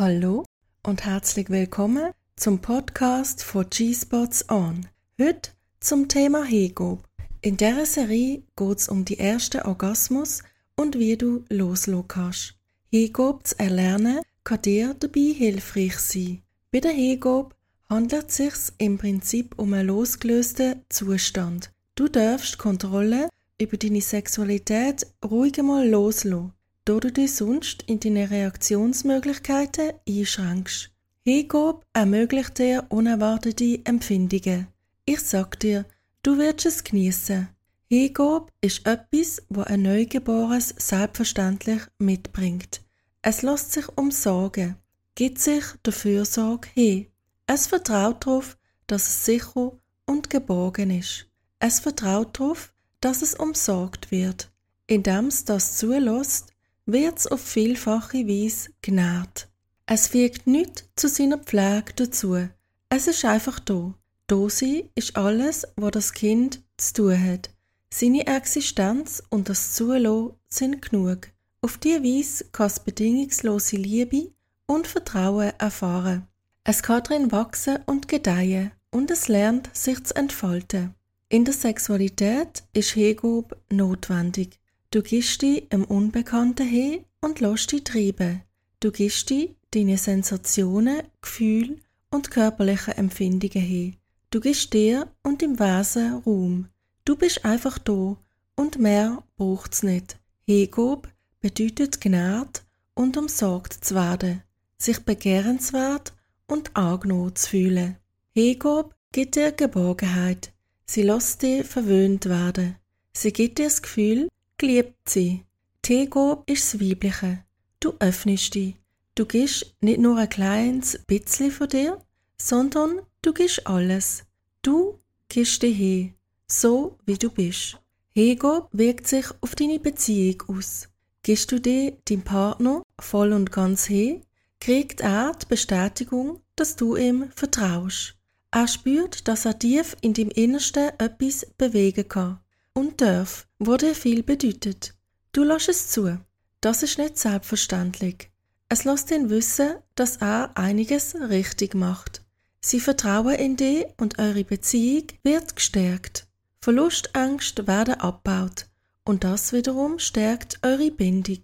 Hallo und herzlich willkommen zum Podcast von G-Spots On. Heute zum Thema Hegop. In dieser Serie geht es um die ersten Orgasmus und wie du loslassen kannst. Hegop zu erlernen kann dir dabei hilfreich sein. Bei der Hegop handelt es sich im Prinzip um einen losgelösten Zustand. Du darfst Kontrolle über deine Sexualität ruhig mal loslassen da du dich sonst in deine Reaktionsmöglichkeiten einschränkst. Hingabe ermöglicht dir unerwartete Empfindungen. Ich sag dir, du wirst es genießen. Hingabe ist etwas, wo ein Neugeborenes selbstverständlich mitbringt. Es lässt sich umsorgen, gibt sich der Fürsorge hin. Es vertraut darauf, dass es sicher und geborgen ist. Es vertraut darauf, dass es umsorgt wird. Indem es das zulässt, wird's auf vielfache Weise genährt. Es fügt nichts zu seiner Pflege dazu. Es ist einfach da. Da sein ist alles, was das Kind zu tun hat. Seine Existenz und das Zulassen sind genug. Auf diese Weise kann es bedingungslose Liebe und Vertrauen erfahren. Es kann darin wachsen und gedeihen und es lernt, sich zu entfalten. In der Sexualität ist Hingabe notwendig. Du gibst dich im Unbekannten hin und lässt dich treiben. Du gibst dich deine Sensationen, Gefühle und körperlichen Empfindungen hin. Du gibst dir und dem Wesen Raum. Du bist einfach da und mehr braucht's nicht. Hingabe bedeutet genährt und umsorgt zu werden, sich begehrenswert und angenommen zu fühlen. Hingabe gibt dir Geborgenheit. Sie lässt dich verwöhnt werden. Sie gibt dir das Gefühl, geliebt sein. Tego ist das Weibliche. Du öffnest dich. Du gibst nicht nur ein kleines bisschen von dir, sondern du gibst alles. Du gibst dich hin, so wie du bist. Hego wirkt sich auf deine Beziehung aus. Gibst du dir deinem Partner voll und ganz hin, kriegt er die Bestätigung, dass du ihm vertraust. Er spürt, dass er tief in dem Innersten etwas bewegen kann und darf, dir viel bedeutet. Du lässt es zu. Das ist nicht selbstverständlich. Es lässt ihn wissen, dass er einiges richtig macht. Sie vertrauen in dich und eure Beziehung wird gestärkt. Verlustängste werden abgebaut und das wiederum stärkt eure Bindung.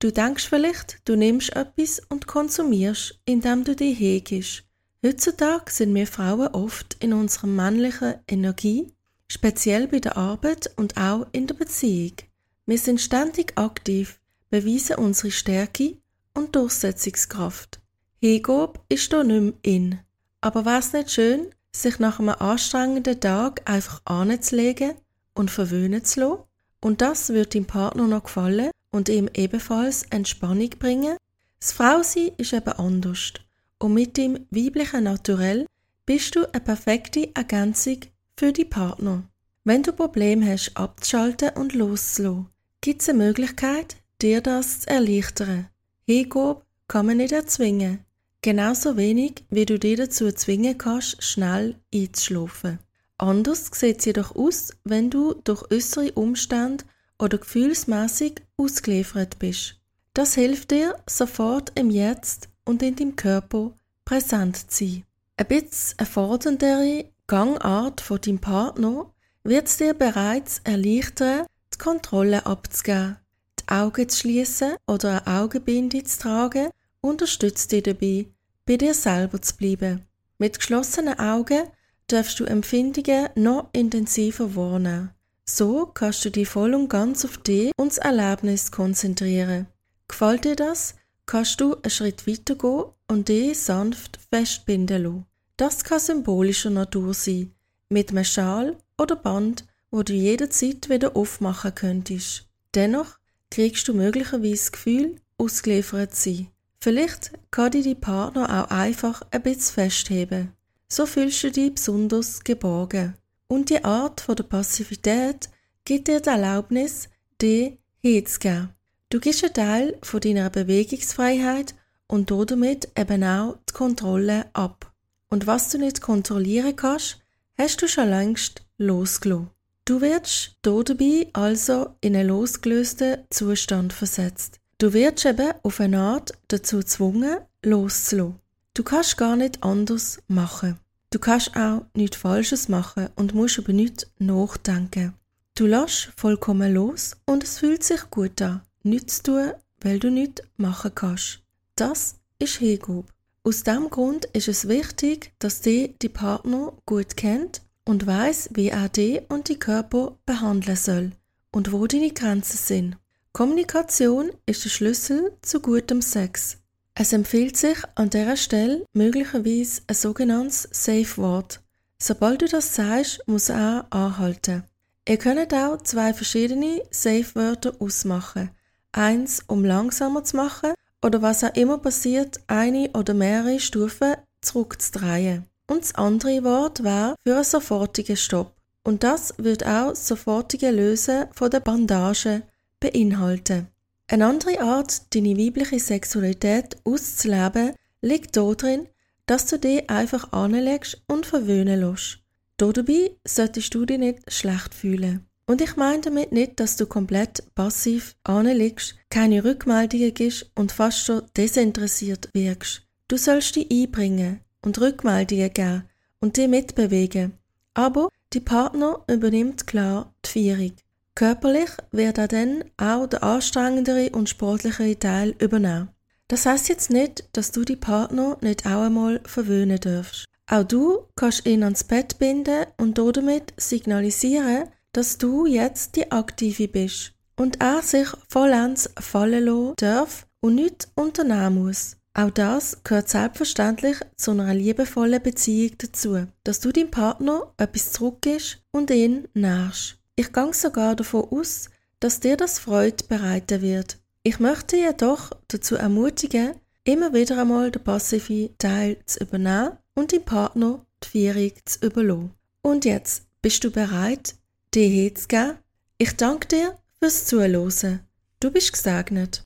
Du denkst vielleicht, du nimmst etwas und konsumierst, indem du dich hegst. Heutzutage sind wir Frauen oft in unserer männlichen Energie speziell bei der Arbeit und auch in der Beziehung. Wir sind ständig aktiv, beweisen unsere Stärke und Durchsetzungskraft. Hingabe ist hier nicht mehr in. Aber wäre es nicht schön, sich nach einem anstrengenden Tag einfach anzulegen und verwöhnen zu lassen? Und das wird dem Partner noch gefallen und ihm ebenfalls Entspannung bringen? Das Frausein ist eben anders. Und mit dem weiblichen Naturell bist du eine perfekte Ergänzung für die Partner. Wenn du Probleme hast, abzuschalten und loszulassen, gibt es eine Möglichkeit, dir das zu erleichtern. Hingabe kann man nicht erzwingen. Genauso wenig, wie du dir dazu zwingen kannst, schnell einzuschlafen. Anders sieht es jedoch aus, wenn du durch äußere Umstände oder gefühlsmäßig ausgeliefert bist. Das hilft dir, sofort im Jetzt und in deinem Körper präsent zu sein. Ein bisschen erforderndere Gangart von deinem Partner wird es dir bereits erleichtern, die Kontrolle abzugeben. Die Augen zu schließen oder eine Augenbinde zu tragen, unterstützt dich dabei, bei dir selber zu bleiben. Mit geschlossenen Augen darfst du Empfindungen noch intensiver wahrnehmen. So kannst du dich voll und ganz auf dich und das Erlebnis konzentrieren. Gefällt dir das, kannst du einen Schritt weiter gehen und dich sanft festbinden lassen. Das kann symbolischer Natur sein, mit einem Schal oder Band, wo du jederzeit wieder aufmachen könntest. Dennoch kriegst du möglicherweise das Gefühl, ausgeliefert zu sein. Vielleicht kann dich dein Partner auch einfach ein bisschen festheben. So fühlst du dich besonders geborgen. Und die Art von der Passivität gibt dir die Erlaubnis, dich hinzugeben. Du gibst einen Teil von deiner Bewegungsfreiheit und damit eben auch die Kontrolle ab. Und was du nicht kontrollieren kannst, hast du schon längst losgelassen. Du wirst hier dabei also in einen losgelösten Zustand versetzt. Du wirst eben auf eine Art dazu gezwungen, loszulassen. Du kannst gar nicht anders machen. Du kannst auch nichts Falsches machen und musst über nichts nachdenken. Du lässt vollkommen los und es fühlt sich gut an, nichts zu tun, weil du nichts machen kannst. Das ist Hingabe. Aus diesem Grund ist es wichtig, dass die die Partner gut kennt und weiß, wie er die und die Körper behandeln soll und wo deine Grenzen sind. Kommunikation ist der Schlüssel zu gutem Sex. Es empfiehlt sich an dieser Stelle möglicherweise ein sogenanntes Safe Word. Sobald du das sagst, muss er anhalten. Ihr könnt auch zwei verschiedene Safe-Wörter ausmachen. Eins, um langsamer zu machen oder was auch immer passiert, eine oder mehrere Stufen zurückzudrehen. Und das andere Wort wäre für einen sofortigen Stopp. Und das wird auch das sofortige Lösen von der Bandage beinhalten. Eine andere Art, deine weibliche Sexualität auszuleben, liegt darin, dass du dich einfach anlegst und verwöhnen lässt. Dabei solltest du dich nicht schlecht fühlen. Und ich meine damit nicht, dass du komplett passiv anlegst, keine Rückmeldungen gibst und fast schon desinteressiert wirkst. Du sollst dich einbringen und Rückmeldungen geben und dich mitbewegen. Aber die Partner übernimmt klar die Führung. Körperlich wird er dann auch der anstrengendere und sportlichere Teil übernehmen. Das heißt jetzt nicht, dass du die Partner nicht auch einmal verwöhnen darfst. Auch du kannst ihn ans Bett binden und damit signalisieren, dass du jetzt die Aktive bist und er sich vollends fallen lassen darf und nichts unternehmen muss. Auch das gehört selbstverständlich zu einer liebevollen Beziehung dazu, dass du deinem Partner etwas zurückgibst und ihn nährst. Ich gehe sogar davon aus, dass dir das Freude bereiten wird. Ich möchte jedoch dazu ermutigen, immer wieder einmal den passiven Teil zu übernehmen und deinem Partner die Führung zu überlassen. Und jetzt bist du bereit, dir hinzugeben? Ich danke dir fürs Zuhören. Du bist gesegnet.